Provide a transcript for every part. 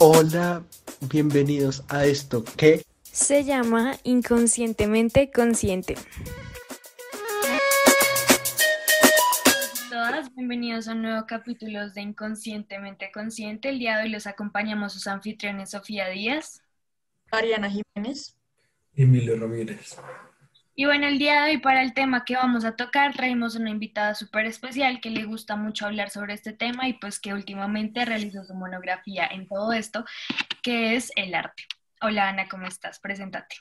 Hola, bienvenidos a esto que se llama Inconscientemente Consciente. Todas, bienvenidos a un nuevo capítulo de Inconscientemente Consciente. El día de hoy los acompañamos sus anfitriones Sofía Díaz, Ariana Jiménez y Emilio Ramírez. Y bueno, el día de hoy para el tema que vamos a tocar traemos una invitada súper especial que le gusta mucho hablar sobre este tema y pues que últimamente realizó su monografía en todo esto, que es el arte. Hola Ana, ¿cómo estás? Preséntate.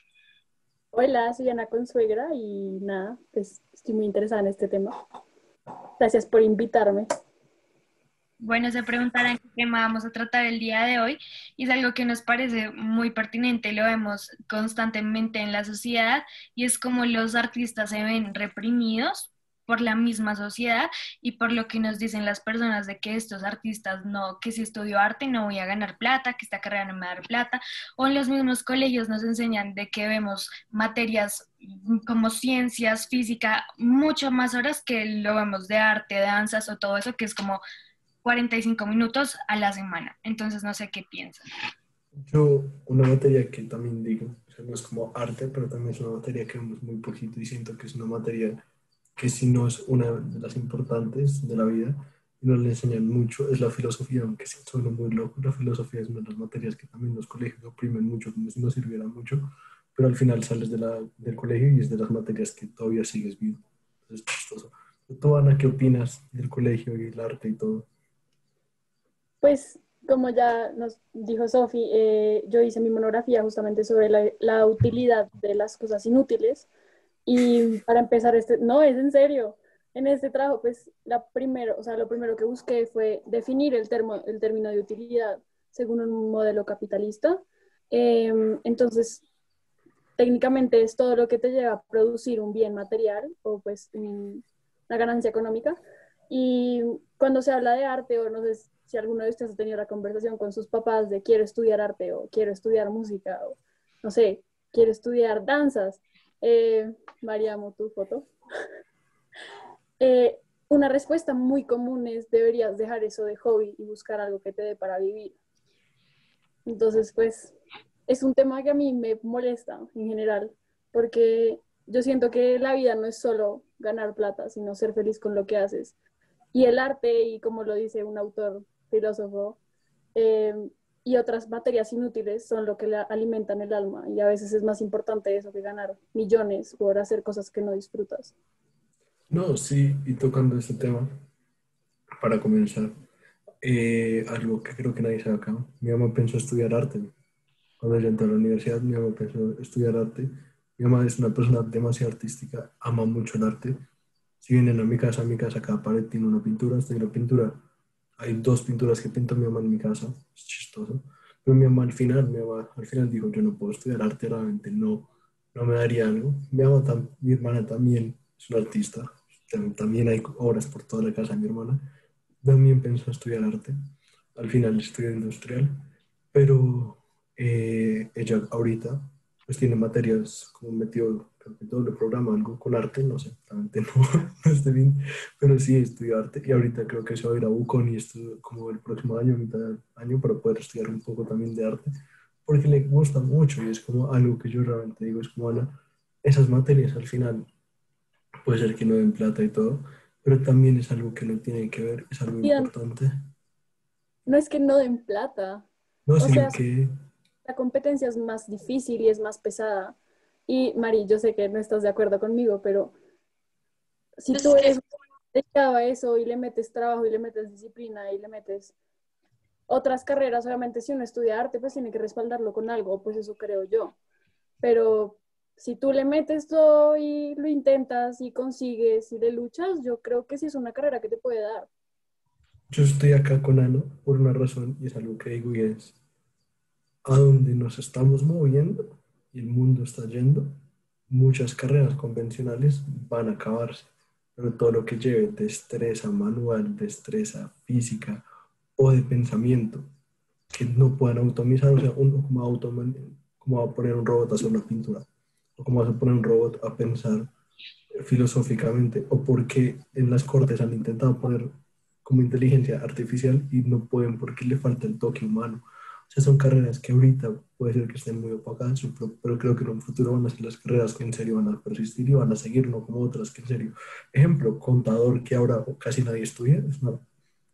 Hola, soy Ana Consuegra y nada, pues estoy muy interesada en este tema. Gracias por invitarme. Bueno, se preguntarán qué tema vamos a tratar el día de hoy y es algo que nos parece muy pertinente, lo vemos constantemente en la sociedad y es como los artistas se ven reprimidos por la misma sociedad y por lo que nos dicen las personas de que estos artistas no, que si estudio arte no voy a ganar plata, que esta carrera no me va a dar plata, o en los mismos colegios nos enseñan de que vemos materias como ciencias, física, mucho más horas que lo vemos de arte, danzas o todo eso, que es como 45 minutos a la semana. Entonces, no sé qué piensan. Yo, una materia que también digo, o sea, no es como arte, pero también es una materia que vemos muy poquito y siento que es una materia que si no es una de las importantes de la vida y le enseñan mucho, es la filosofía, aunque sí suena muy loco, la filosofía es una de las materias que también los colegios oprimen mucho, como si no sirviera mucho, pero al final sales de la, del colegio y es de las materias que todavía sigues viendo. Es chistoso. ¿Tú, Ana, qué opinas del colegio y el arte y todo? Pues como ya nos dijo Sofi, eh, yo hice mi monografía justamente sobre la, utilidad de las cosas inútiles. Y para empezar, este, no, es en serio. En este trabajo, pues, la primero, o sea, lo primero que busqué fue definir el, termo, el término de utilidad según un modelo capitalista. Em, entonces, técnicamente es todo lo que te lleva a producir un bien material o pues una ganancia económica. Y cuando se habla de arte, o no sé si alguno de ustedes ha tenido la conversación con sus papás de quiero estudiar arte o quiero estudiar música o no sé, quiero estudiar danzas. Eh, Mariamo, tu foto. Eh, una respuesta muy común es deberías dejar eso de hobby y buscar algo que te dé para vivir. Entonces, pues, es un tema que a mí me molesta en general, porque yo siento que la vida no es solo ganar plata, sino ser feliz con lo que haces. Y el arte, y como lo dice un autor filósofo, eh, y otras materias inútiles son lo que le alimentan el alma y a veces es más importante eso que ganar millones por hacer cosas que no disfrutas. No, sí, y tocando este tema, para comenzar, eh, algo que creo que nadie sabe acá, mi mamá pensó estudiar arte. Cuando yo entré a la universidad, mi mamá pensó estudiar arte. Mi mamá es una persona demasiado artística, ama mucho el arte. Si vienen a mi casa, a mi casa cada pared tiene una pintura, estoy una pintura hay dos pinturas que pinta mi mamá en mi casa, es chistoso. Pero mi mamá al final, mi mamá al final dijo, yo no puedo estudiar arte, realmente no, no me daría algo. Mi, mamá, mi hermana también es una artista, también hay obras por toda la casa de mi hermana. También pensó estudiar arte, al final estudió industrial, pero eh, ella ahorita pues tiene materias como metió doble programa, algo con arte, no sé, realmente no, no esté bien, pero sí estudio arte y ahorita creo que se va a ir a UCON y esto como el próximo año, mitad del año, para poder estudiar un poco también de arte, porque le gusta mucho y es como algo que yo realmente digo, es como, Ana, esas materias al final puede ser que no den plata y todo, pero también es algo que no tiene que ver, es algo importante. No es que no den plata. No, sino que... La competencia es más difícil y es más pesada y Mari, yo sé que no estás de acuerdo conmigo, pero si tú eres dedicado a eso y le metes trabajo y le metes disciplina y le metes otras carreras, obviamente si uno estudia arte, pues tiene que respaldarlo con algo, pues eso creo yo. Pero si tú le metes todo y lo intentas y consigues y le luchas, yo creo que sí es una carrera que te puede dar. Yo estoy acá con Ano por una razón y es algo que digo y es a dónde nos estamos moviendo el mundo está yendo, muchas carreras convencionales van a acabarse, pero todo lo que lleve destreza manual, destreza física o de pensamiento que no puedan automatizar, o sea, uno como, como va a poner un robot a hacer una pintura, o como vas a poner un robot a pensar filosóficamente, o porque en las cortes han intentado poner como inteligencia artificial y no pueden porque le falta el toque humano O sea, son carreras que ahorita puede ser que estén muy opacadas, pero, creo que en un futuro van a ser las carreras que en serio van a persistir y van a seguir, no como otras que en serio. Ejemplo, contador, que ahora casi nadie estudia, es una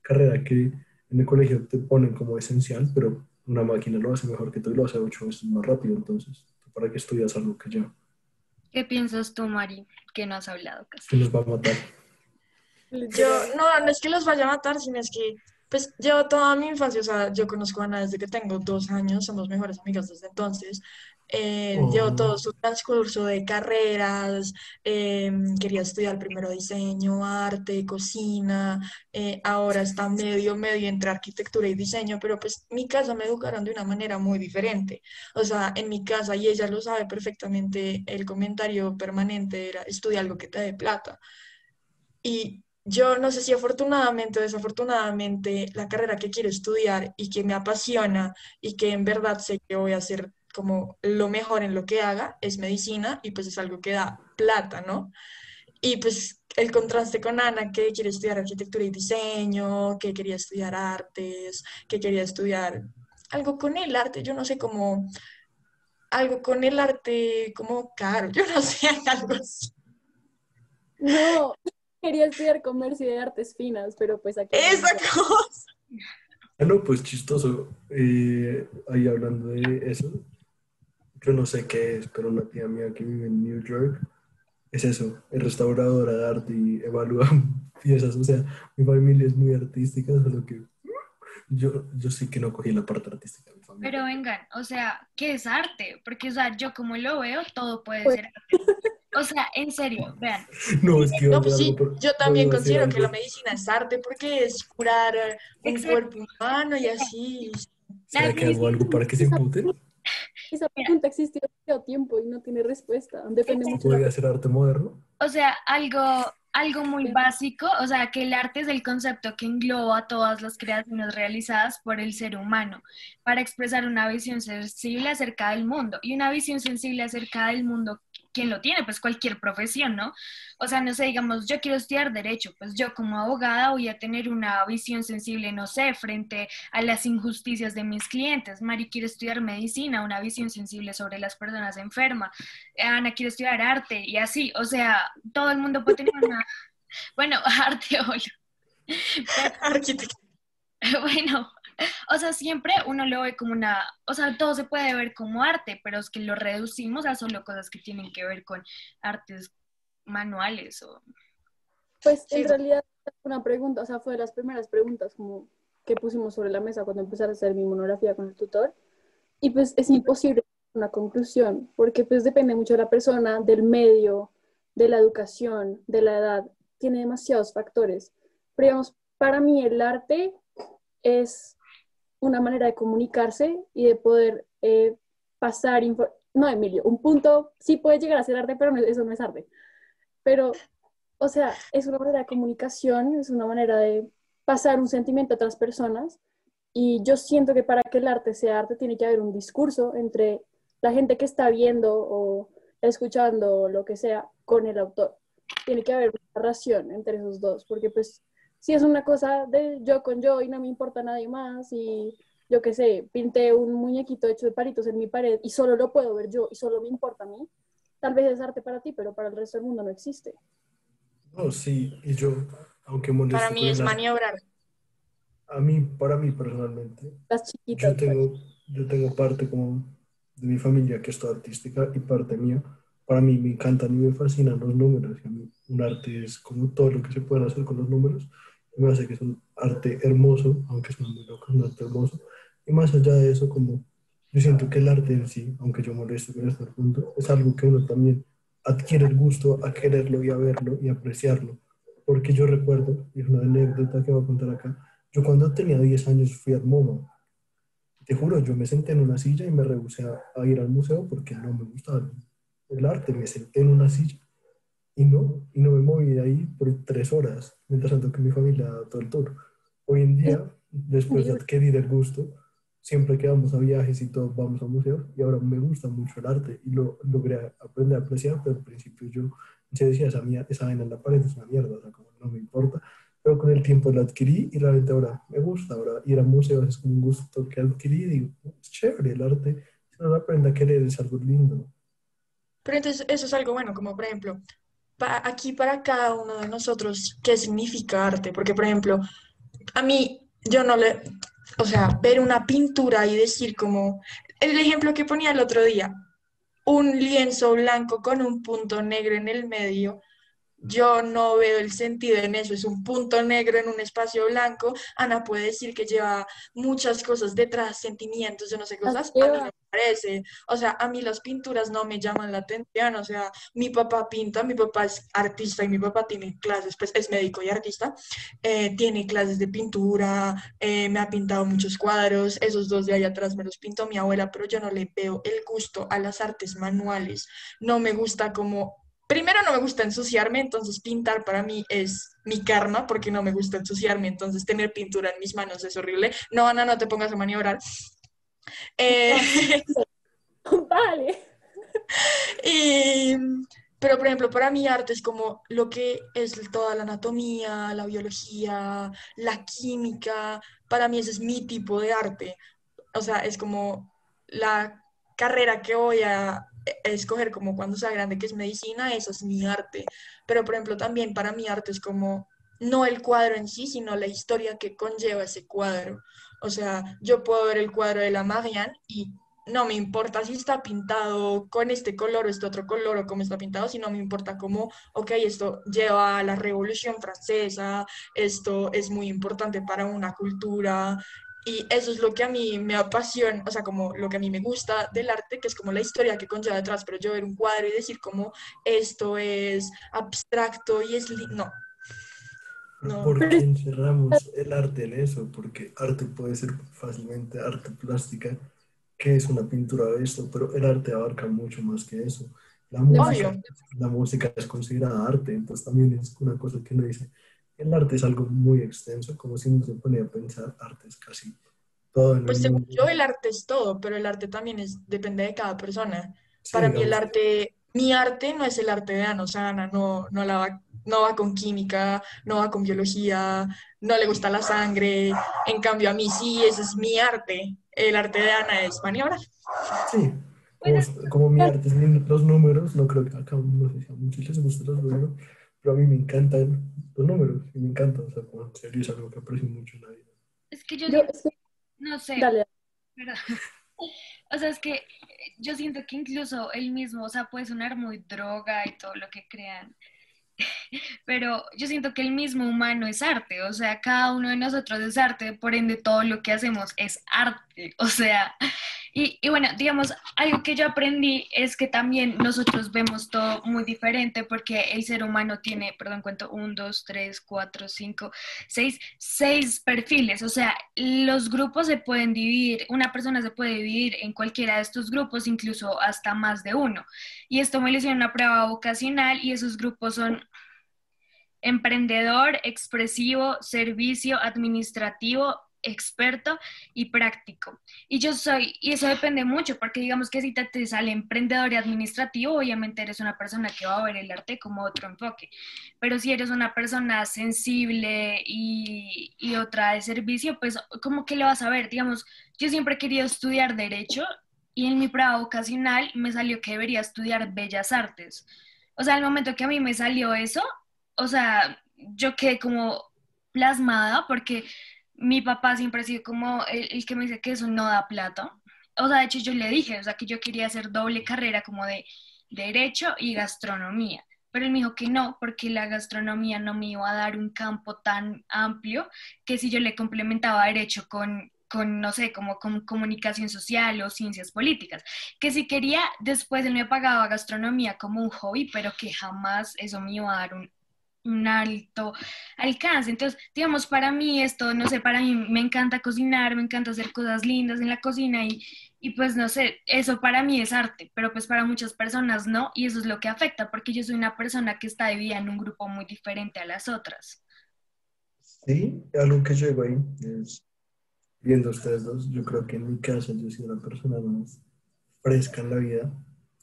carrera que en el colegio te ponen como esencial, pero una máquina lo hace mejor que tú y lo hace ocho veces más rápido, entonces, ¿para qué estudias algo que ya? ¿Qué piensas tú, Mari, que no has hablado casi? Que nos va a matar. Yo, no, no es que los vaya a matar, sino es que, pues, llevo toda mi infancia, o sea, yo conozco a Ana desde que tengo dos años, somos mejores amigas desde entonces. Eh, Llevo Oh. todo su transcurso de carreras, eh, quería estudiar primero diseño, arte, cocina, eh, ahora está medio, medio entre arquitectura y diseño, pero pues mi casa me educaron de una manera muy diferente. O sea, en mi casa, y ella lo sabe perfectamente, el comentario permanente era, estudia algo que te dé plata. Y yo no sé si afortunadamente o desafortunadamente la carrera que quiero estudiar y que me apasiona y que en verdad sé que voy a hacer como lo mejor en lo que haga es medicina y pues es algo que da plata, ¿no? Y pues el contraste con Ana, que quiere estudiar arquitectura y diseño, que quería estudiar artes, que quería estudiar algo con el arte, yo no sé cómo, algo con el arte como caro, yo no sé, algo así. No, quería estudiar comercio y de artes finas, pero pues aquí... Esa cosa. Ah, no, pues chistoso. Eh, ahí hablando de eso, yo no sé qué es, pero una tía mía que vive en New York es eso, es restauradora de arte y evalúa piezas. O sea, mi familia es muy artística, solo que yo, yo sí que no cogí la parte artística de mi familia. Pero vengan, o sea, ¿qué es arte? Porque, o sea, yo como lo veo, todo puede Pues- ser arte. O sea, en serio, vean, No, es que No, pues sí, yo también considero que la medicina es arte porque es curar un Exacto. cuerpo humano y así. ¿Será que hago algo para que se imputen? Esa pregunta existe demasiado tiempo y no tiene respuesta. Depende mucho de ¿Podría ser arte moderno? o sea, algo, algo muy básico, o sea, que el arte es el concepto que engloba todas las creaciones realizadas por el ser humano para expresar una visión sensible acerca del mundo. Y una visión sensible acerca del mundo, ¿quién lo tiene? Pues cualquier profesión, ¿no? O sea, no sé, digamos, yo quiero estudiar derecho, pues yo como abogada voy a tener una visión sensible, no sé, frente a las injusticias de mis clientes. Mari quiere estudiar medicina, una visión sensible sobre las personas enfermas. Ana quiere estudiar arte y así, o sea, todo el mundo puede tener una, bueno, arte o Arquitectura. bueno, o sea, siempre uno lo ve como una, o sea, todo se puede ver como arte, pero es que lo reducimos a solo cosas que tienen que ver con artes manuales o Pues Sí. en realidad una pregunta, o sea, fue de las primeras preguntas como que pusimos sobre la mesa cuando empecé a hacer mi monografía con el tutor. Y pues es imposible una conclusión, porque pues depende mucho de la persona, del medio, de la educación, de la edad, tiene demasiados factores. Pero digamos, para mí el arte es una manera de comunicarse y de poder eh, pasar, no Emilio, un punto sí puede llegar a ser arte, pero no- eso no es arte. Pero o sea, es una manera de comunicación, es una manera de pasar un sentimiento a otras personas. Y yo siento que para que el arte sea arte tiene que haber un discurso entre la gente que está viendo o escuchando o lo que sea con el autor. Tiene que haber una relación entre esos dos, porque pues si es una cosa de yo con yo y no me importa nadie más y yo qué sé, pinté un muñequito hecho de palitos en mi pared y solo lo puedo ver yo y solo me importa a mí, tal vez es arte para ti, pero para el resto del mundo no existe. No, sí, y yo, aunque molesto Para mí es arte, maniobrar. a mí, para mí personalmente, Las chiquitas. yo tengo, yo tengo parte como de mi familia que es toda artística y parte mía. Para mí me encantan y me fascinan los números. y a mí un arte es como todo lo que se puede hacer con los números. Me hace que es un arte hermoso, aunque es muy loco, es un arte hermoso. Y más allá de eso, como yo siento que el arte en sí, aunque yo molesto con este punto, es algo que uno también adquiere el gusto a quererlo y a verlo y apreciarlo. Porque yo recuerdo, y es una anécdota que voy a contar acá, yo cuando tenía 10 años fui al MoMA. Te juro, yo me senté en una silla y me rehusé a ir al museo porque no me gustaba el arte. Me senté en una silla y no, y no me moví de ahí por tres horas, mientras tanto que mi familia todo el tour. Hoy en día, después de adquirir el gusto, siempre que vamos a viajes y todos vamos a museos, y ahora me gusta mucho el arte y lo logré aprender a apreciar, pero al principio yo se decía, esa, mía- esa vaina en la pared es una mierda, o sea, como no me importa, pero con el tiempo lo adquirí y realmente ahora me gusta. Ahora ir a museos es como un gusto que adquirí y digo, es chévere el arte. Si no lo aprende a querer es algo lindo. Pero entonces eso es algo bueno, como por ejemplo, aquí para cada uno de nosotros, ¿qué significa arte? Porque por ejemplo, a mí yo no le, o sea, ver una pintura y decir como, el ejemplo que ponía el otro día, un lienzo blanco con un punto negro en el medio. Yo no veo el sentido en eso, es un punto negro en un espacio blanco. Ana puede decir que lleva muchas cosas detrás, sentimientos, yo no sé cosas. A mí no me parece. O sea, a mí las pinturas no me llaman la atención. O sea, mi papá pinta, mi papá es artista y mi papá tiene clases, pues es médico y artista. eh, tiene clases de pintura, eh, me ha pintado muchos cuadros. Esos dos de allá atrás me los pintó mi abuela, pero yo no le veo el gusto a las artes manuales. No me gusta como Primero no me gusta ensuciarme, entonces pintar para mí es mi karma porque no me gusta ensuciarme, entonces tener pintura en mis manos es horrible. No, Ana, no te pongas a maniobrar. Eh, Vale. y, pero, por ejemplo, para mí arte es como lo que es toda la anatomía, la biología, la química. Para mí ese es mi tipo de arte. O sea, es como la carrera que voy a escoger como cuando sea grande, que es medicina, eso es mi arte. Pero, por ejemplo, también para mí arte es como no el cuadro en sí, sino la historia que conlleva ese cuadro. O sea, yo puedo ver el cuadro de la Marianne y no me importa si está pintado con este color o este otro color o cómo está pintado, sino me importa cómo, ok, esto lleva a la Revolución Francesa, esto es muy importante para una cultura y eso es lo que a mí me apasiona, o sea, como lo que a mí me gusta del arte, que es como la historia que conlleva detrás, pero yo ver un cuadro y decir como esto es abstracto y es... No, No. ¿Por qué encerramos el arte en eso? Porque arte puede ser fácilmente arte plástica, que es una pintura de esto, pero el arte abarca mucho más que eso. La música, Obvio. la música es considerada arte, entonces también es una cosa que uno dice, el arte es algo muy extenso, como si uno se pone a pensar, arte es casi todo en pues el según yo el arte es todo, pero el arte también es, depende de cada persona. Sí, Para mí el arte, mi arte no es el arte de Ana, o sea, Ana no, no, la va, no va con química, no va con biología, no le gusta la sangre, en cambio a mí sí, ese es mi arte. El arte de Ana es maniobrar. Sí, como, como mi arte es los números, no creo que acá no sé si a muchos les gustan los números, pero a mí me encantan los números y me encanta, o sea, como en serio es algo que aprecio mucho en la vida. Es que yo, Yo, es que- no sé, dale. O sea, es que yo siento que incluso él mismo, o sea, puede sonar muy droga y todo lo que crean, pero yo siento que el mismo humano es arte, o sea, cada uno de nosotros es arte, por ende todo lo que hacemos es arte, o sea, y, bueno, digamos, algo que yo aprendí es que también nosotros vemos todo muy diferente porque el ser humano tiene, perdón, cuento, un, dos, tres, cuatro, cinco, seis, seis perfiles, o sea, los grupos se pueden dividir, una persona se puede dividir en cualquiera de estos grupos, incluso hasta más de uno. Y esto me lo hicieron una prueba vocacional y esos grupos son emprendedor, expresivo, servicio, administrativo, experto y práctico. Y yo soy, y eso depende mucho, porque digamos que si te, sale emprendedor y administrativo, obviamente eres una persona que va a ver el arte como otro enfoque. Pero si eres una persona sensible y, y otra de servicio, pues como que lo vas a ver. Digamos, yo siempre he querido estudiar derecho y en mi prueba vocacional me salió que debería estudiar bellas artes. O sea, al momento que a mí me salió eso, o sea, yo quedé como plasmada porque mi papá siempre ha sido como el, el que me dice que eso no da plata. O sea, de hecho yo le dije, o sea, que yo quería hacer doble carrera como de derecho y gastronomía. Pero él me dijo que no, porque la gastronomía no me iba a dar un campo tan amplio que si yo le complementaba derecho con, con no sé, como con comunicación social o ciencias políticas. Que si quería, después él me pagaba gastronomía como un hobby, pero que jamás eso me iba a dar un, un alto alcance. Entonces, digamos, para mí esto, no sé, para mí me encanta cocinar, me encanta hacer cosas lindas en la cocina y, y pues no sé, eso para mí es arte, pero pues para muchas personas no, y eso es lo que afecta, porque yo soy una persona que está dividida en un grupo muy diferente a las otras. Sí, algo que yo digo ahí es, viendo ustedes dos, yo creo que en mi caso yo soy una persona más fresca en la vida.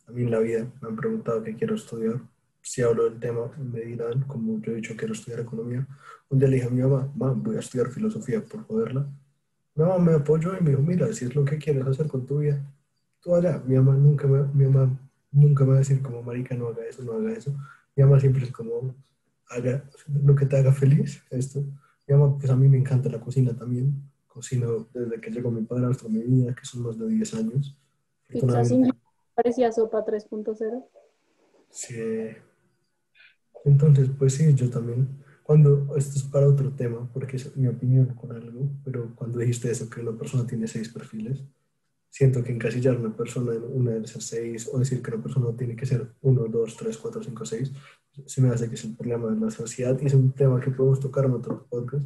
A mí en la vida me han preguntado qué quiero estudiar si hablo del tema, me dirán, como yo he dicho, quiero estudiar economía. Un día le dije a mi mamá, mamá, voy a estudiar filosofía por poderla. Mi mamá me apoyó y me dijo, mira, si es lo que quieres hacer con tu vida, tú allá. Mi mamá nunca me, mi mamá nunca me va a decir como, marica, no haga eso, no haga eso. Mi mamá siempre es como, haga lo que te haga feliz, esto. Mi mamá, pues a mí me encanta la cocina también. Cocino desde que llegó mi padrastro a mi vida, que son más de 10 años. Pizza sin parecía sopa 3.0. Sí. Entonces, pues sí, yo también, cuando, esto es para otro tema, porque es mi opinión con algo, pero cuando dijiste eso, que una persona tiene seis perfiles, siento que encasillar una persona en una de esas seis, o decir que una persona tiene que ser uno, dos, tres, cuatro, cinco, seis, se me hace que es un problema de la sociedad y es un tema que podemos tocar en otro podcast,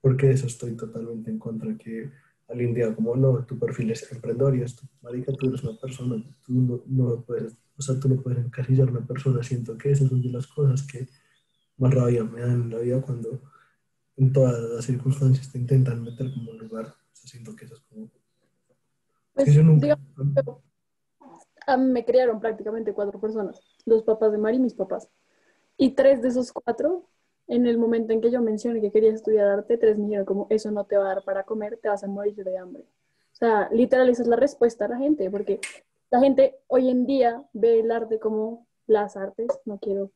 porque eso estoy totalmente en contra, que alguien diga como, no, tu perfil es emprendedor y esto, marica, tú eres una persona, tú no, no puedes o sea, tú no puedes encasillar a una persona. Siento que esas son de las cosas que más rabia me dan en la vida cuando en todas las circunstancias te intentan meter como un lugar. O sea, siento que eso es como... Pues, yo nunca... a mí me criaron prácticamente cuatro personas. Los papás de Mari y mis papás. Y tres de esos cuatro, en el momento en que yo mencioné que quería estudiar arte, tres me dijeron como, eso no te va a dar para comer, te vas a morir de hambre. O sea, literal, esa es la respuesta a la gente, porque la gente hoy en día ve el arte como las artes, no quiero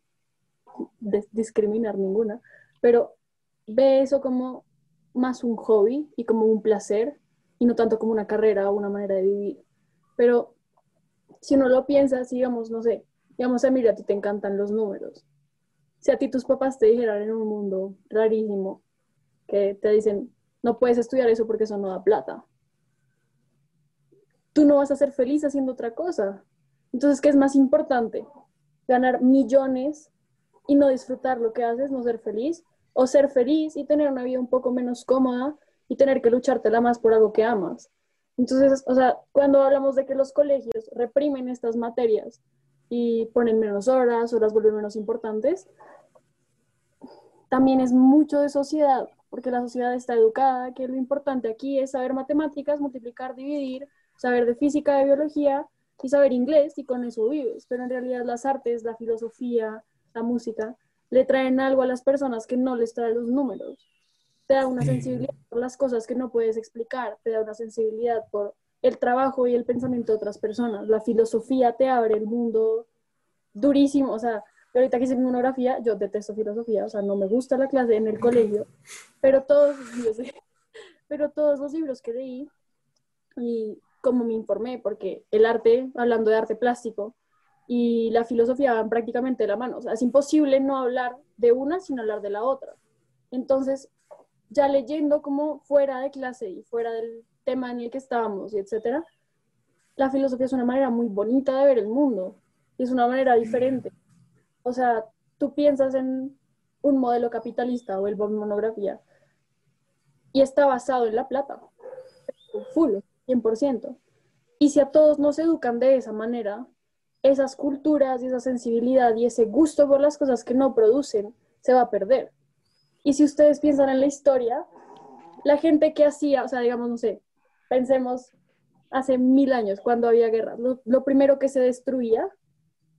discriminar ninguna, pero ve eso como más un hobby y como un placer y no tanto como una carrera o una manera de vivir. Pero si uno lo piensa, digamos, no sé, digamos, a a ti te encantan los números. Si a ti tus papás te dijeran en un mundo rarísimo que te dicen, no puedes estudiar eso porque eso no da plata, tú no vas a ser feliz haciendo otra cosa. Entonces, ¿qué es más importante? ¿Ganar millones y no disfrutar lo que haces, no ser feliz? ¿O ser feliz y tener una vida un poco menos cómoda y tener que luchártela más por algo que amas? Entonces, o sea, cuando hablamos de que los colegios reprimen estas materias y ponen menos horas o las vuelven menos importantes, también es mucho de sociedad, porque la sociedad está educada, que lo importante aquí es saber matemáticas, multiplicar, dividir, saber de física, de biología y saber inglés y con eso vives. Pero en realidad las artes, la filosofía, la música, le traen algo a las personas que no les traen los números. Te da una sensibilidad por las cosas que no puedes explicar, te da una sensibilidad por el trabajo y el pensamiento de otras personas. La filosofía te abre el mundo durísimo. O sea, ahorita que hice mi monografía, yo detesto filosofía, o sea, no me gusta la clase en el colegio, pero todos, pero todos los libros que leí y como me informé, porque el arte, hablando de arte plástico, y la filosofía van prácticamente de la mano. O sea, es imposible no hablar de una sin hablar de la otra. Entonces, ya leyendo como fuera de clase y fuera del tema en el que estábamos y etcétera, la filosofía es una manera muy bonita de ver el mundo. Y es una manera diferente. O sea, tú piensas en un modelo capitalista o el monografía y está basado en la plata. Full. 100%. Y si a todos nos educan de esa manera, esas culturas y esa sensibilidad y ese gusto por las cosas que no producen se va a perder. Y si ustedes piensan en la historia, la gente que hacía, o sea, digamos, no sé, pensemos hace mil años, cuando había guerra, lo, primero que se destruía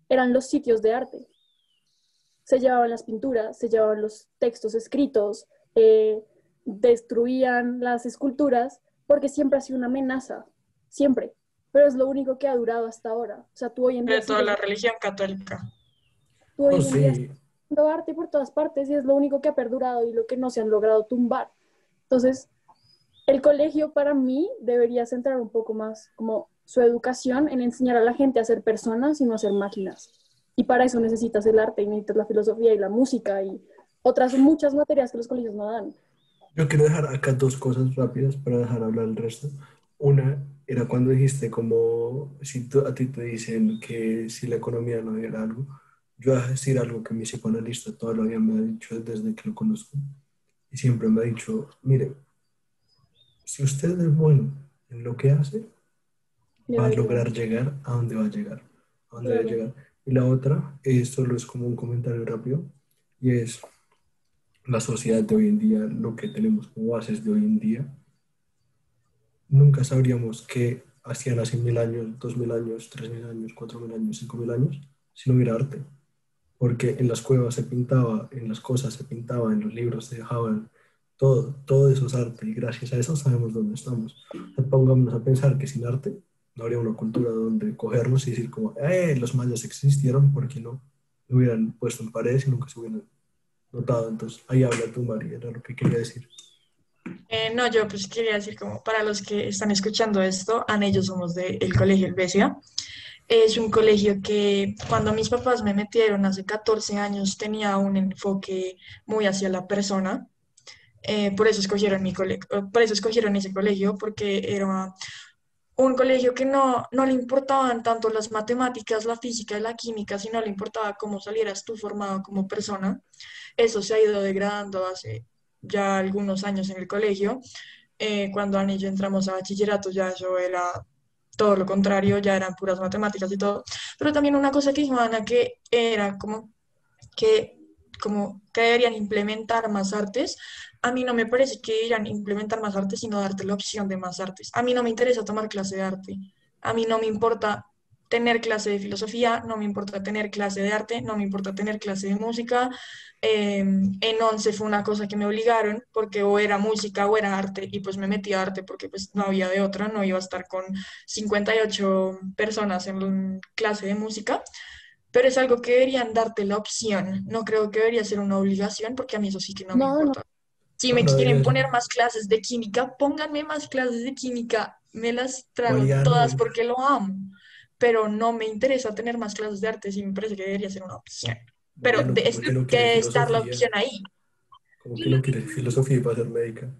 eran los sitios de arte. Se llevaban las pinturas, se llevaban los textos escritos, eh, destruían las esculturas porque siempre ha sido una amenaza, siempre, pero es lo único que ha durado hasta ahora. O sea, tú hoy en día... De toda la religión católica. Tú hoy oh, en día arte por todas partes y es lo único que ha perdurado y lo que no se han logrado tumbar. Entonces, el colegio para mí debería centrar un poco más como su educación en enseñar a la gente a ser personas y no a ser máquinas. Y para eso necesitas el arte y necesitas la filosofía y la música y otras muchas materias que los colegios no dan. Yo quiero dejar acá dos cosas rápidas para dejar hablar el resto. Una era cuando dijiste como si a ti te dicen que si la economía no diera algo, yo voy a decir algo que mi psicoanalista todavía me ha dicho desde que lo conozco. Y siempre me ha dicho, mire, si usted es bueno en lo que hace, va a lograr llegar a donde va a llegar. A donde va a llegar. Y la otra, es, solo es como un comentario rápido, y es, la sociedad de hoy en día, lo que tenemos como bases de hoy en día, nunca sabríamos qué hacían hace mil años, dos mil años, tres mil años, cuatro mil años, cinco mil años, si no hubiera arte. porque en las cuevas se pintaba, en las cosas se pintaba, en los libros se dejaban, todo, todo eso es arte y gracias a eso sabemos dónde estamos. Pongámonos a pensar que sin arte no habría una cultura donde cogernos y decir como, eh, los mayas existieron, porque no? Hubieran puesto en paredes y nunca se hubieran notado. Entonces, ahí habla tú, María, era lo que quería decir. Eh, no, yo pues quería decir como para los que están escuchando esto, yo somos del Colegio Helvecia. Es un colegio que cuando mis papás me metieron hace 14 años tenía un enfoque muy hacia la persona. Eh, por eso escogieron mi colegio, por eso escogieron ese colegio, porque era un colegio que no, no le importaban tanto las matemáticas, la física y la química, sino le importaba cómo salieras tú formado como persona. Eso se ha ido degradando hace ya algunos años en el colegio. Eh, cuando Ana y yo entramos a bachillerato ya eso era todo lo contrario, ya eran puras matemáticas y todo. Pero también una cosa que dijo Ana que era como que, como que deberían implementar más artes. A mí no me parece que deberían implementar más artes, sino darte la opción de más artes. A mí no me interesa tomar clase de arte. A mí no me importa tener clase de filosofía, no me importa tener clase de arte, no me importa tener clase de música. Em, en 11 fue una cosa que me obligaron porque o era música o era arte y pues me metí a arte porque pues no había de otra, no iba a estar con 58 personas en clase de música, pero es algo que deberían darte la opción, no creo que debería ser una obligación porque a mí eso sí que no, me importa. Si me quieren poner más clases de química, pónganme más clases de química, me las traigo todas porque lo amo pero no me interesa tener más clases de arte, sí me parece que debería ser una opción. Pero es que estar la opción ahí. ¿Cómo que no quieres filosofía para ser médica?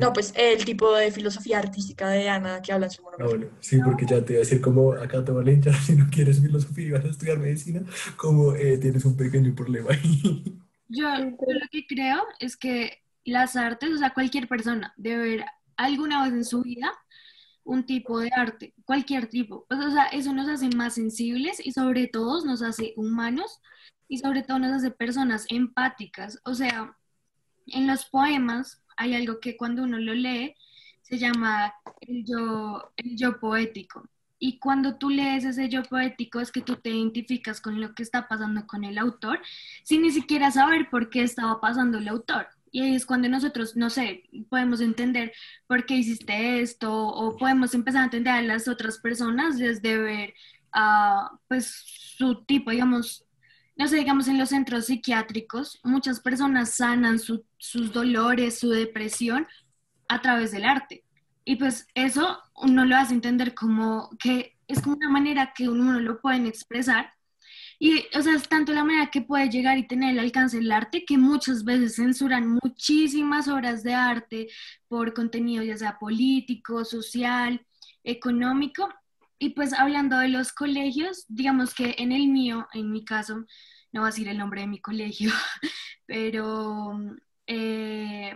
No, pues el tipo de filosofía artística de Ana que habla en su monografía. Ah, bueno, sí, porque ya te voy a decir como acá te van a hinchar si no quieres filosofía y vas a estudiar medicina, como eh, tienes un pequeño problema ahí. Yo, yo lo que creo es que las artes, o sea, cualquier persona debe ver alguna vez en su vida un tipo de arte, cualquier tipo. Pues, o sea, eso nos hace más sensibles y sobre todo nos hace humanos y sobre todo nos hace personas empáticas. O sea, en los poemas hay algo que cuando uno lo lee se llama el yo, el yo poético. Y cuando tú lees ese yo poético es que tú te identificas con lo que está pasando con el autor sin ni siquiera saber por qué estaba pasando el autor. Y ahí es cuando nosotros, no sé, podemos entender por qué hiciste esto o podemos empezar a entender a las otras personas desde ver, uh, pues, su tipo, digamos, no sé, digamos, en los centros psiquiátricos, muchas personas sanan sus dolores, su depresión a través del arte. Y pues eso uno lo hace entender como que es como una manera que uno lo puede expresar y, o sea, es tanto la manera que puede llegar y tener el alcance del arte que muchas veces censuran muchísimas obras de arte por contenido ya sea político, social, económico. Y pues hablando de los colegios, digamos que en el mío, en mi caso, no voy a decir el nombre de mi colegio, pero eh,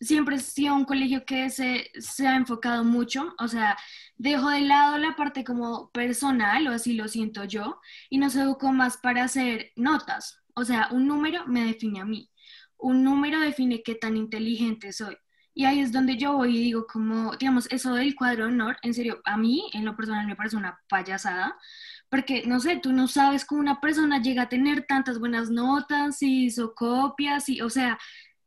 siempre ha sido un colegio que se, se, ha enfocado mucho, o sea, dejo de lado la parte como personal, o así lo siento yo, y nos educo más para hacer notas. O sea, un número me define a mí, un número define qué tan inteligente soy. Y ahí es donde yo voy y digo como, digamos, eso del cuadro de honor, en serio, a mí en lo personal me parece una payasada, porque no sé, tú no sabes cómo una persona llega a tener tantas buenas notas, y hizo copias, y o sea,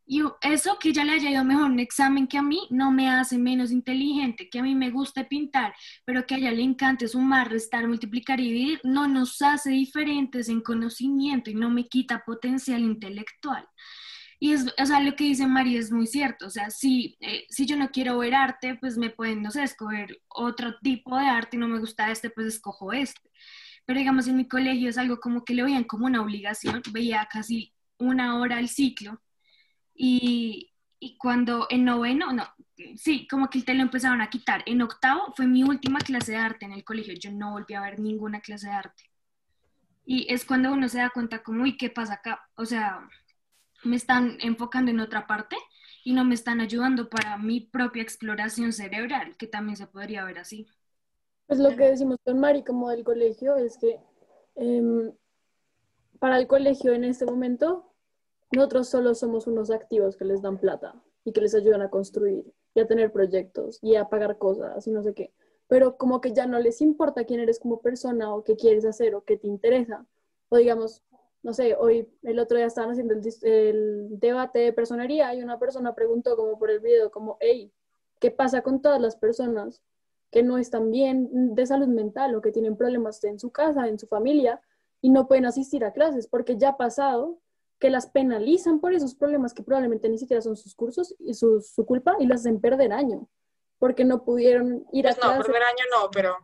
y eso que ya le haya ido mejor un examen que a mí no me hace menos inteligente, que a mí me guste pintar, pero que a ella le encante sumar, restar, multiplicar y dividir, no nos hace diferentes en conocimiento y no me quita potencial intelectual. Y es, o sea, lo que dice María es muy cierto, o sea, si, eh, si yo no quiero ver arte, pues me pueden, no sé, escoger otro tipo de arte y no me gusta este, pues escojo este. Pero digamos, en mi colegio es algo como que le veían como una obligación, veía casi una hora al ciclo y, y cuando en noveno, no, sí, como que te lo empezaron a quitar. En octavo fue mi última clase de arte en el colegio. Yo no volví a ver ninguna clase de arte. Y es cuando uno se da cuenta como, uy, ¿qué pasa acá? O sea, me están enfocando en otra parte y no me están ayudando para mi propia exploración cerebral, que también se podría ver así. Pues lo que decimos con Mari como del colegio es que em, para el colegio en este momento nosotros solo somos unos activos que les dan plata y que les ayudan a construir y a tener proyectos y a pagar cosas y no sé qué. Pero como que ya no les importa quién eres como persona o qué quieres hacer o qué te interesa. O digamos, no sé, hoy, el otro día estaban haciendo el, debate de personería y una persona preguntó como por el video, como, hey, ¿qué pasa con todas las personas que no están bien de salud mental o que tienen problemas en su casa, en su familia y no pueden asistir a clases? Porque ya pasado que las penalizan por esos problemas que probablemente ni siquiera son sus cursos y su, su culpa y las hacen perder año porque no pudieron ir Pues a no, clases perder año no, pero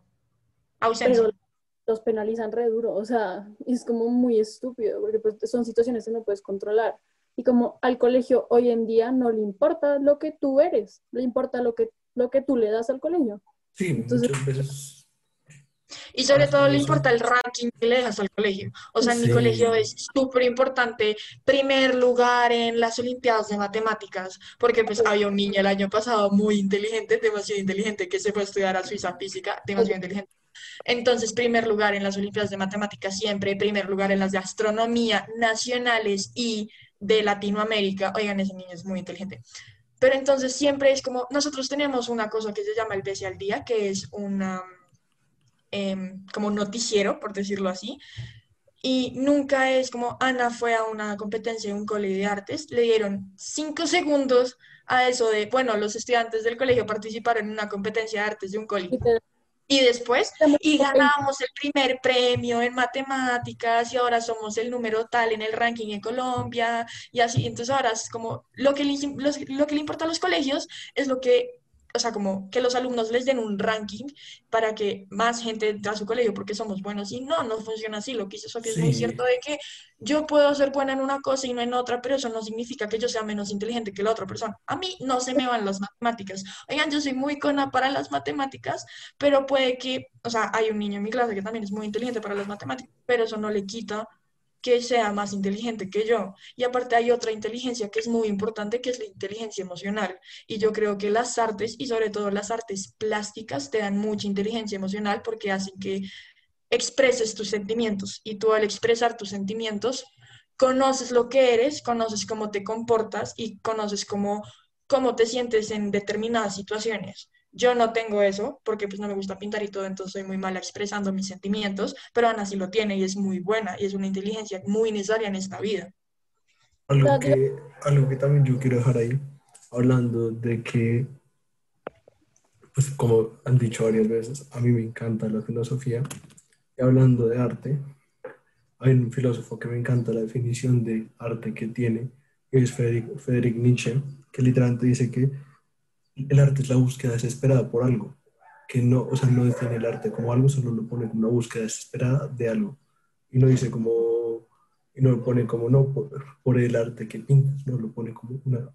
ausencia. pero los penalizan re duro, o sea, es como muy estúpido, porque pues son situaciones que no puedes controlar. Y como al colegio hoy en día no le importa lo que tú eres, le importa lo que, lo que tú le das al colegio. Sí, Entonces- muchas veces. Y sobre todo le importa el ranking que le dejas al colegio. O sea, en mi Sí. colegio es súper importante primer lugar en las Olimpiadas de Matemáticas, porque pues había un niño el año pasado muy inteligente, demasiado inteligente, que se fue a estudiar a Suiza física, demasiado inteligente. Entonces, primer lugar en las Olimpiadas de Matemáticas siempre, primer lugar en las de astronomía nacionales y de Latinoamérica. Oigan, ese niño es muy inteligente. Pero entonces siempre es como, nosotros tenemos una cosa que se llama el BC al día, que es una em, como noticiero, por decirlo así. Y nunca es como Ana fue a una competencia en un colegio de artes, le dieron cinco segundos a eso de, bueno, los estudiantes del colegio participaron en una competencia de artes de un colegio. Y después, y ganamos el primer premio en matemáticas y ahora somos el número tal en el ranking en Colombia y así. Entonces ahora es como lo que, le, los- lo que le importa a los colegios es lo que, o sea, como que los alumnos les den un ranking para que más gente entre a su colegio porque somos buenos. Y no, no funciona así. Lo que dice Sofía es muy cierto de que yo puedo ser buena en una cosa y no en otra, pero eso no significa que yo sea menos inteligente que la otra persona. A mí no se me van las matemáticas. Oigan, yo soy muy cona para las matemáticas, pero puede que, o sea, hay un niño en mi clase que también es muy inteligente para las matemáticas, pero eso no le quita que sea más inteligente que yo. Y aparte hay otra inteligencia que es muy importante, que es la inteligencia emocional. Y yo creo que las artes, y sobre todo las artes plásticas, te dan mucha inteligencia emocional porque hacen que expreses tus sentimientos. Y tú al expresar tus sentimientos, conoces lo que eres, conoces cómo te comportas y conoces cómo, cómo te sientes en determinadas situaciones. Yo no tengo eso porque pues no me gusta pintar y todo, entonces soy muy mala expresando mis sentimientos, pero Ana sí lo tiene y es muy buena y es una inteligencia muy necesaria en esta vida. Algo que, algo que también yo quiero dejar ahí, hablando de que, pues como han dicho varias veces, a mí me encanta la filosofía. Y hablando de arte, hay un filósofo que me encanta la definición de arte que tiene, que es Friedrich, Friedrich Nietzsche, que literalmente dice que el arte es la búsqueda desesperada por algo, que no, o sea, no define el arte como algo, solo lo pone como una búsqueda desesperada de algo. Y no dice como, y no lo pone como no por, el arte que pintas, no lo pone como una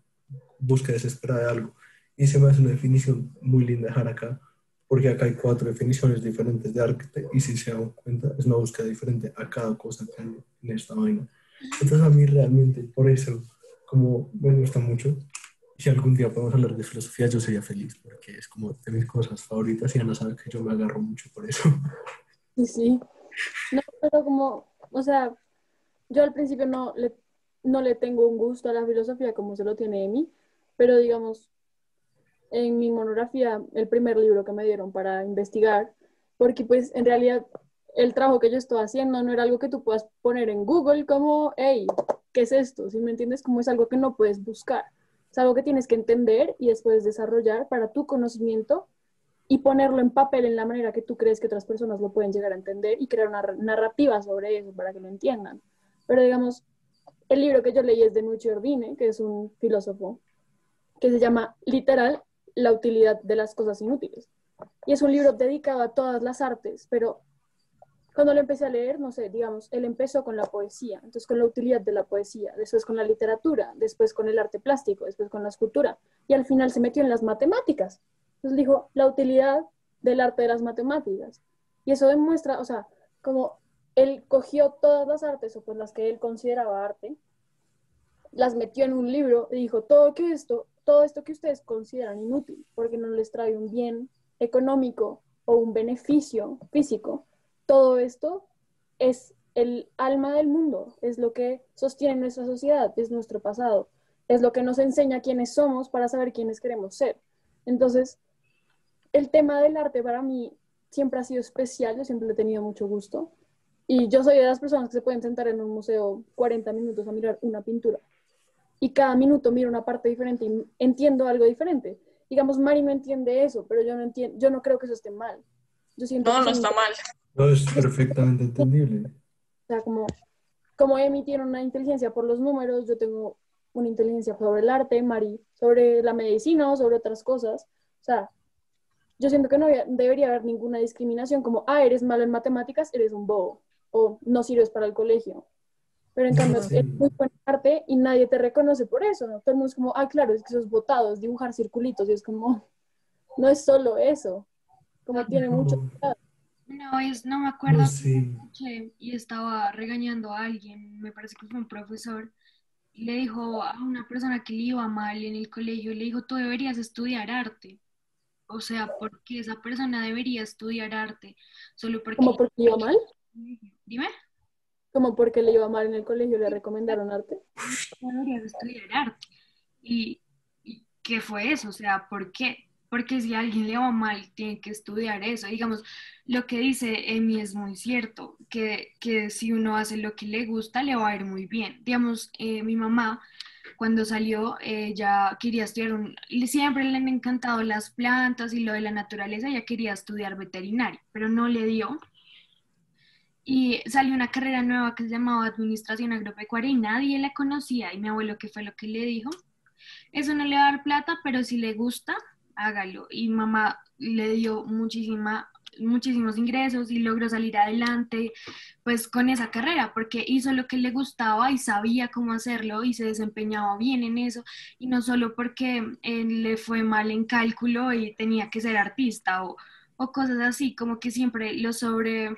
búsqueda desesperada de algo. Y se me hace una definición muy linda dejar acá, porque acá hay cuatro definiciones diferentes de arte y si se dan cuenta es una búsqueda diferente a cada cosa que hay en esta vaina. Entonces a mí realmente por eso como me gusta mucho. Si algún día podemos hablar de filosofía yo sería feliz porque es como de mis cosas favoritas y Ana sabe que yo me agarro mucho por eso. Sí, sí. No, pero como, o sea, yo al principio no le, no le tengo un gusto a la filosofía como se lo tiene Emi, pero digamos, en mi monografía, el primer libro que me dieron para investigar, porque pues en realidad el trabajo que yo estoy haciendo no era algo que tú puedas poner en Google como, hey, ¿qué es esto? Si me entiendes? Como es algo que no puedes buscar. Es algo que tienes que entender y después desarrollar para tu conocimiento y ponerlo en papel en la manera que tú crees que otras personas lo pueden llegar a entender y crear una narrativa sobre eso para que lo entiendan. Pero digamos, el libro que yo leí es de Nucci Ordine, que es un filósofo, que se llama literal La utilidad de las cosas inútiles. Y es un libro dedicado a todas las artes, pero cuando lo empecé a leer, no sé, digamos, él empezó con la poesía, entonces con la utilidad de la poesía, después con la literatura, después con el arte plástico, después con la escultura, y al final se metió en las matemáticas. Entonces dijo, la utilidad del arte de las matemáticas. Y eso demuestra, o sea, como él cogió todas las artes, o pues las que él consideraba arte, las metió en un libro y dijo, todo, esto, todo esto que ustedes consideran inútil, porque no les trae un bien económico o un beneficio físico, todo esto es el alma del mundo, es lo que sostiene nuestra sociedad, es nuestro pasado, es lo que nos enseña quiénes somos para saber quiénes queremos ser. Entonces, el tema del arte para mí siempre ha sido especial, yo siempre he tenido mucho gusto, Y yo soy de las personas que se pueden sentar en un museo 40 minutos a mirar una pintura. Y cada minuto miro una parte diferente y entiendo algo diferente. Digamos, Mari no entiende eso, pero yo no entiendo, yo no creo que eso esté mal. Yo siento No, que no está mal. No, es perfectamente entendible. O sea, como, como Emi tiene una inteligencia por los números, yo tengo una inteligencia sobre el arte, Mari sobre la medicina o sobre otras cosas. O sea, yo siento que no había- debería haber ninguna discriminación como, ah, eres malo en matemáticas, eres un bobo, o no sirves para el colegio. Pero en cambio, sí. eres muy buen en arte y nadie te reconoce por eso, ¿no? Todo el mundo es como, ah, claro, es que sos votado, es dibujar circulitos, y es como, no es solo eso, como tiene mucho... Una vez, no me acuerdo, No, sí. escuché y estaba regañando a alguien, me parece que fue un profesor, y le dijo a una persona que le iba mal en el colegio, le dijo, tú deberías estudiar arte. O sea, porque esa persona debería estudiar arte, solo porque... Como porque le iba mal, Dime, como porque le iba mal en el colegio, le recomendaron arte. deberías estudiar arte. ¿Y, y qué fue eso? O sea, ¿por qué? Porque si a alguien le va mal, tiene que estudiar eso. Digamos, lo que dice Emi es muy cierto, que, que si uno hace lo que le gusta, le va a ir muy bien. Digamos, eh, mi mamá, cuando salió, ella quería estudiar, un, siempre le han encantado las plantas y lo de la naturaleza, ella quería estudiar veterinaria, pero no le dio. Y salió una carrera nueva que se llamaba Administración Agropecuaria y nadie la conocía. Y mi abuelo, ¿qué fue lo que le dijo? Eso no le va a dar plata, pero si le gusta, hágalo. Y mamá le dio muchísima, muchísimos ingresos y logró salir adelante pues con esa carrera, porque hizo lo que le gustaba y sabía cómo hacerlo y se desempeñaba bien en eso. Y no solo porque eh, le fue mal en cálculo y tenía que ser artista o, o cosas así, como que siempre lo sobre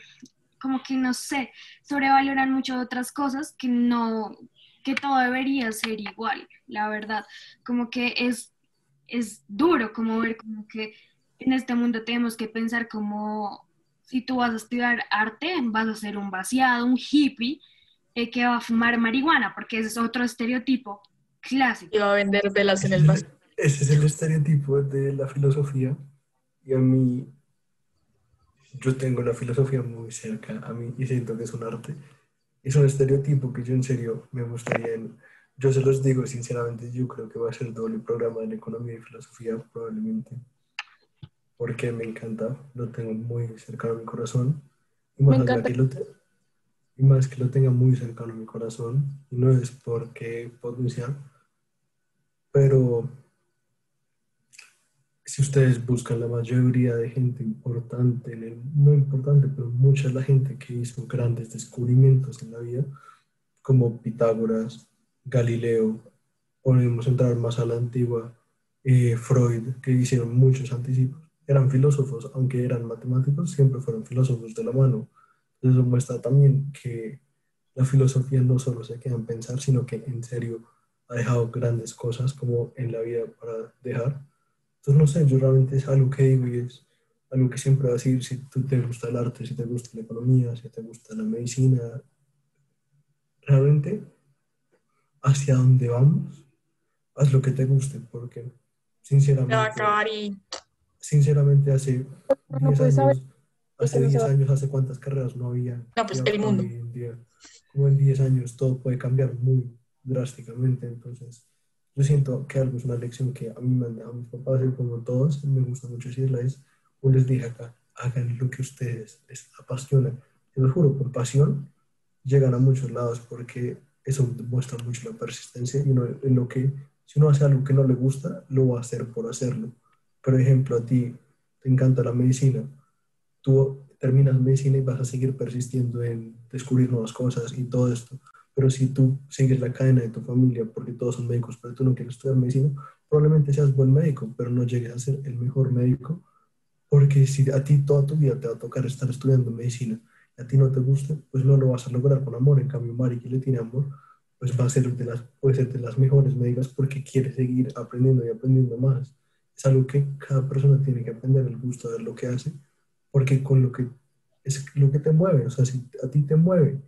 como que no sé, sobrevaloran mucho otras cosas que no, que todo debería ser igual, la verdad. Como que es, es duro como ver como que en este mundo tenemos que pensar como si tú vas a estudiar arte, vas a ser un vaciado, un hippie eh, que va a fumar marihuana, porque ese es otro estereotipo clásico. Iba a vender velas en el vacío. ese es el estereotipo de la filosofía. Y a mí, yo tengo la filosofía muy cerca a mí y siento que es un arte. Es un estereotipo que yo en serio me gustaría, en- yo se los digo sinceramente, yo creo que va a ser doble programa en economía y filosofía probablemente, porque me encanta, lo tengo muy cercano a mi corazón. Y Me más, encanta. que lo te- y más que lo tenga muy cercano a mi corazón, y no es porque potencial, pero si ustedes buscan la mayoría de gente importante, no importante, pero mucha la gente que hizo grandes descubrimientos en la vida, como Pitágoras, Galileo, podemos entrar más a la antigua, eh, Freud, que hicieron muchos anticipos. Eran filósofos, aunque eran matemáticos, siempre fueron filósofos de la mano. Eso muestra también que la filosofía no solo se queda en pensar, sino que en serio ha dejado grandes cosas como en la vida para dejar. Entonces, no sé, yo realmente es algo que digo y es algo que siempre va a decir, si tú te gusta el arte, si te gusta la economía, si te gusta la medicina, realmente hacia dónde vamos, haz lo que te guste, porque sinceramente, acabar y sinceramente hace No 10 puedes saber años, hace no se 10 va- años, hace cuántas carreras no había. No, pues, el mundo. hoy en día, como en 10 años todo puede cambiar muy drásticamente, entonces yo siento que algo es una lección que a mí me han dado mis papás y como todos, me gusta mucho decirla, es, como les dije acá, hagan lo que a ustedes les apasiona. Te lo juro, por pasión llegan a muchos lados porque eso demuestra mucho la persistencia y uno, en lo que, si uno hace algo que no le gusta, lo va a hacer por hacerlo. Por ejemplo, a ti te encanta la medicina, tú terminas medicina y vas a seguir persistiendo en descubrir nuevas cosas y todo esto. Pero si tú sigues la cadena de tu familia, porque todos son médicos, pero tú no quieres estudiar medicina, probablemente seas buen médico, pero no llegues a ser el mejor médico, porque si a ti toda tu vida te va a tocar estar estudiando medicina a ti no te gusta, pues no lo vas a lograr con amor. En cambio, Mari, que le tiene amor, pues va a ser de las, puede ser de las mejores médicas porque quiere seguir aprendiendo y aprendiendo más. Es algo que cada persona tiene que aprender, el gusto de lo que hace, porque con lo que es lo que te mueve, o sea, si a ti te mueve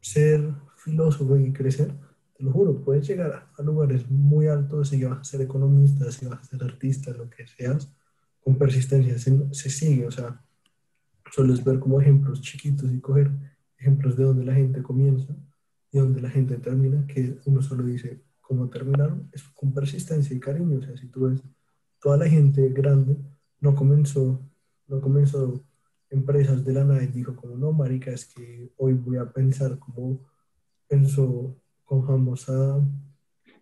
ser filósofo y crecer, te lo juro, puedes llegar a, lugares muy altos si vas a ser economista, si vas a ser artista, lo que seas, con persistencia se, se sigue, o sea, solo es ver como ejemplos chiquitos y coger ejemplos de donde la gente comienza y donde la gente termina, que uno solo dice cómo terminaron, es con persistencia y cariño. O sea, si tú ves, toda la gente grande no comenzó, no comenzó empresas de la nada y dijo como, no, marica, es que hoy voy a pensar como pensó con ambos a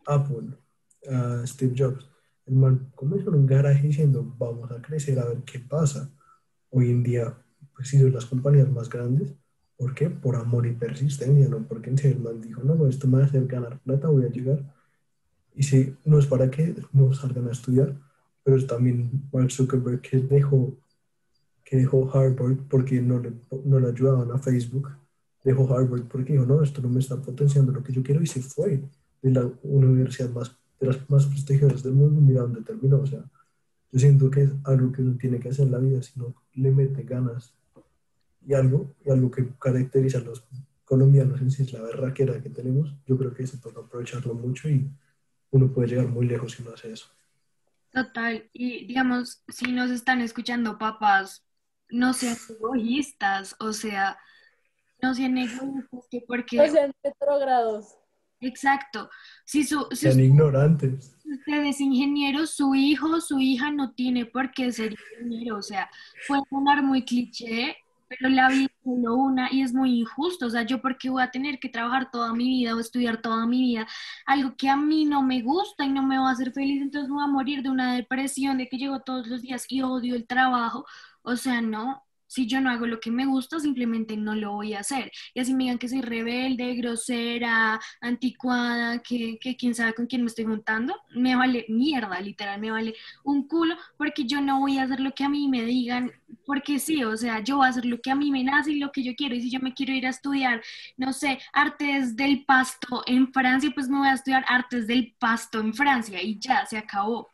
Apple, a Steve Jobs. El man comenzó en un garaje diciendo, vamos a crecer a ver qué pasa. Hoy en día, pues son las compañías más grandes. ¿Por qué? Por amor y persistencia, ¿no? Porque en el man dijo, no, esto me va a hacer ganar plata, voy a llegar. Y sí, no es para que no salgan a estudiar, pero también Mark Zuckerberg que dejó que dejó Harvard porque no le, no le ayudaban a Facebook, dejó Harvard porque dijo, no, esto no me está potenciando lo que yo quiero y se fue de la universidad más, de las más prestigiosas del mundo, mira dónde terminó. O sea, yo siento que es algo que uno tiene que hacer en la vida, sino le mete ganas y algo, y algo que caracteriza a los colombianos en sí es la berraquera que tenemos. Yo creo que se toca aprovecharlo mucho y uno puede llegar muy lejos si no hace eso. Total, y digamos, si nos están escuchando papás no sean egoístas, o sea, no sean egoístas que porque... No sean retrogrados. Exacto. Si, su, si sean ignorantes. Usted es ingeniero, su hijo, su hija no tiene por qué ser ingeniero, o sea, puede sonar muy cliché, pero la vida es solo una y es muy injusto. O sea, yo porque voy a tener que trabajar toda mi vida o estudiar toda mi vida algo que a mí no me gusta y no me va a hacer feliz, entonces me voy a morir de una depresión de que llego todos los días y odio el trabajo. O sea, no, si yo no hago lo que me gusta, simplemente no lo voy a hacer. Y así me digan que soy rebelde, grosera, anticuada, que, que, quién sabe con quién me estoy juntando, me vale mierda, literal, me vale un culo, porque yo no voy a hacer lo que a mí me digan, porque sí, o sea, yo voy a hacer lo que a mí me nace y lo que yo quiero. Y si yo me quiero ir a estudiar, no sé, artes del pasto en Francia, pues me voy a estudiar artes del pasto en Francia y ya, se acabó.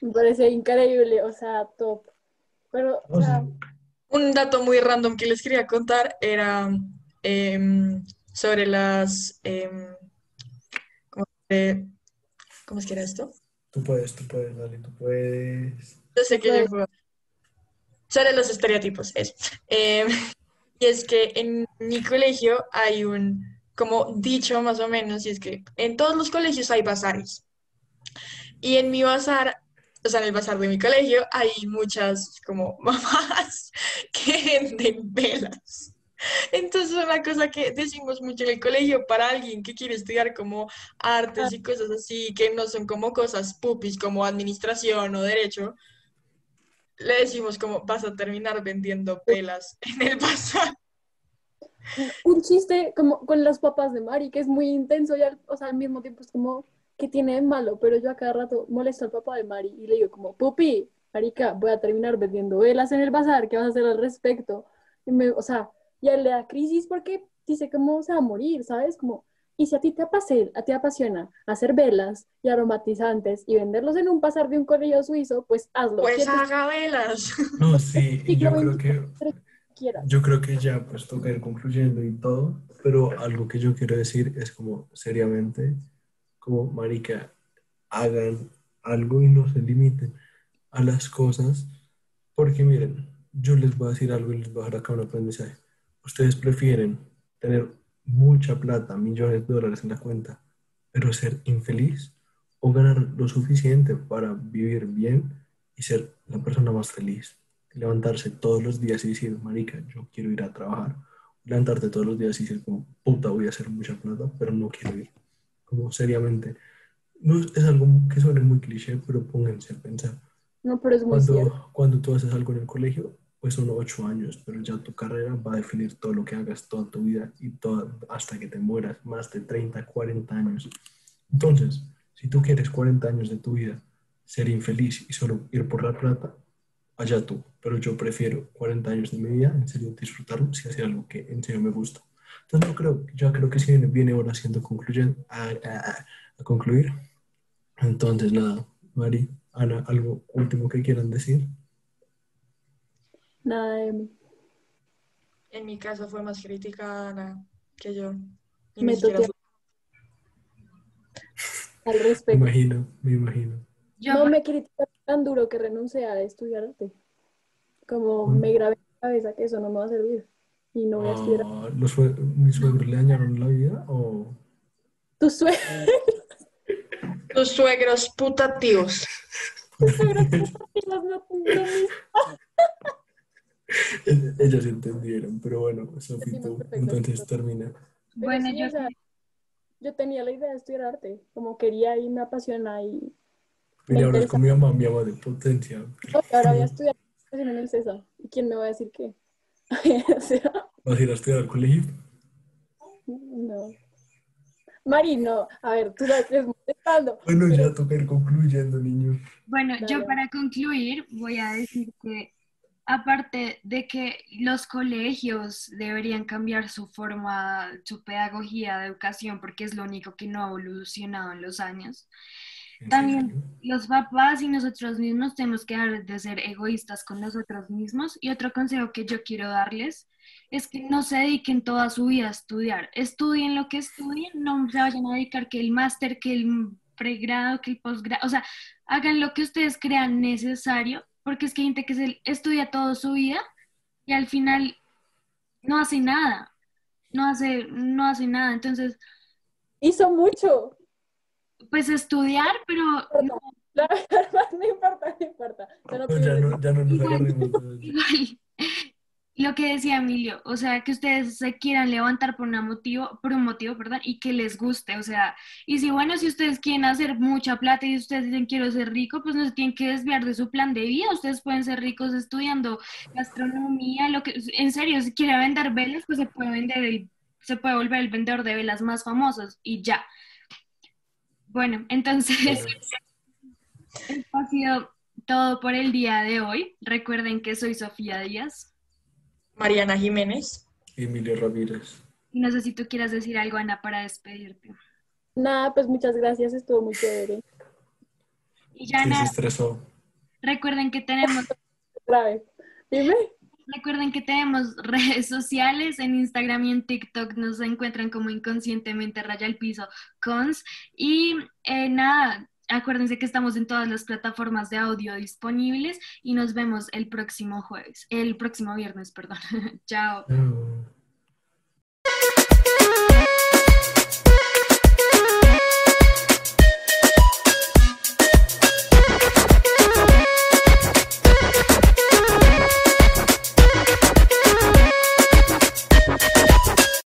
Me parece increíble, o sea, top. Pero, o sea, Un dato muy random que les quería contar era em, sobre las... em, ¿cómo, se- cómo es que era esto? Tú puedes, tú puedes, dale, tú puedes. Yo sé que yo puedo. Sobre los estereotipos, eso. Em, y es que en mi colegio hay un como dicho más o menos, y es que en todos los colegios hay bazares. Y en mi bazar, o sea, en el bazar de mi colegio, hay muchas como mamás que venden velas. Entonces, una cosa que decimos mucho en el colegio para alguien que quiere estudiar como artes y cosas así, que no son como cosas pupis, como administración o derecho, le decimos como vas a terminar vendiendo velas en el bazar. un chiste como con las papas de Mari, que es muy intenso y al, o sea, al mismo tiempo es como que tiene de malo, pero yo a cada rato molesto al papá de Mari y le digo como, pupi, marica, voy a terminar vendiendo velas en el bazar, ¿qué vas a hacer al respecto? Y me, o sea, y a él le da crisis porque dice cómo se va a morir, ¿sabes? Como, y si a ti te apasiona, a ti apasiona hacer velas y aromatizantes y venderlos en un bazar de un colegio suizo, pues hazlo. Pues ¿Quieres haga velas. No, sí, y yo creo que que quieras? Yo creo que ya pues toca ir concluyendo y todo, pero algo que yo quiero decir es como seriamente, como marica, hagan algo y no se limiten a las cosas, porque miren, yo les voy a decir algo y les voy a dejar acá un aprendizaje. Ustedes prefieren tener mucha plata, millones de dólares en la cuenta, pero ser infeliz o ganar lo suficiente para vivir bien y ser la persona más feliz levantarse todos los días y decir, marica, yo quiero ir a trabajar. Levantarte todos los días y decir, puta, voy a hacer mucha plata, pero no quiero ir. Como seriamente. No, es algo que suena muy cliché, pero pónganse a pensar. No, pero es muy cierto. Cuando, cuando tú haces algo en el colegio, pues son ocho años, pero ya tu carrera va a definir todo lo que hagas toda tu vida y toda, hasta que te mueras, más de 30, 40 años. Entonces, si tú quieres 40 años de tu vida ser infeliz y solo ir por la plata, allá tú, pero yo prefiero 40 años de mi vida, en serio, disfrutarlo, si hacer algo que en serio me gusta. Entonces, no creo, ya creo que sí viene, ahora siendo concluyendo, a, a- a concluir. Entonces, nada, Mari, Ana, ¿algo último que quieran decir? Nada de mí. En mi caso fue más crítica Ana que yo. Y Me ni siquiera toqué. Al Me respecto. imagino, me imagino. Yo, No me critica tan duro que renuncié a estudiar arte. Como Mm. me grabé en la cabeza que eso no me va a servir. Y no voy a estudiar. Ah, ¿los sue- ¿Mis suegros le dañaron la vida o...? Tu suegro, Tus suegros putativos. tu suegro, no, no, Ellos entendieron, pero bueno, Sofi, Entendimos tú, perfecto. entonces termina. Bueno, sí, yo o sea, yo tenía la idea de estudiar arte, como quería y me apasiona y Vine a hablar interesa. con mi mamá, mi mamá de potencia. ahora voy a estudiar en el CESA. ¿Y quién me va a decir qué? ¿Vas a ir a estudiar al colegio? no. Mari, no. A ver, tú sabes que es molestando. Bueno, ya toca ir concluyendo, niños. Bueno, yo para concluir voy a decir que aparte de que los colegios deberían cambiar su forma, su pedagogía de educación, porque es lo único que no ha evolucionado en los años, ¿En También los papás y nosotros mismos tenemos que dejar de ser egoístas con nosotros mismos. Y otro consejo que yo quiero darles es que no se dediquen toda su vida a estudiar. Estudien lo que estudien, no se vayan a dedicar que el máster, que el pregrado, que el posgrado, o sea, hagan lo que ustedes crean necesario, porque es que hay gente que se estudia toda su vida y al final no hace nada, no hace, no hace nada. Entonces, Hizo mucho. Pues estudiar, pero no, La verdad, no importa, no importa. No ya, no, ya no eso. Igual, lo que decía Emilio, o sea, que ustedes se quieran levantar por, una motivo, por un motivo, perdón, y que les guste, o sea, y si bueno, si ustedes quieren hacer mucha plata y ustedes dicen quiero ser rico, pues no se tienen que desviar de su plan de vida, ustedes pueden ser ricos estudiando gastronomía, lo que, en serio, si quiere vender velas, pues se puede vender el, se puede volver el vendedor de velas más famosos y ya. Bueno, entonces... Esto ha sido todo por el día de hoy. Recuerden que soy Sofía Díaz. Mariana Jiménez. Emilio Ramírez. Y no sé si tú quieras decir algo, Ana, para despedirte. Nada, pues muchas gracias, estuvo muy chévere. Y ya, Sí, se estresó. recuerden que tenemos Otra vez. Dime. Recuerden que tenemos redes sociales en Instagram y en TikTok nos encuentran como inconscientemente raya al piso cons y eh, nada, acuérdense que estamos en todas las plataformas de audio disponibles y nos vemos el próximo jueves, el próximo viernes, perdón. Chao.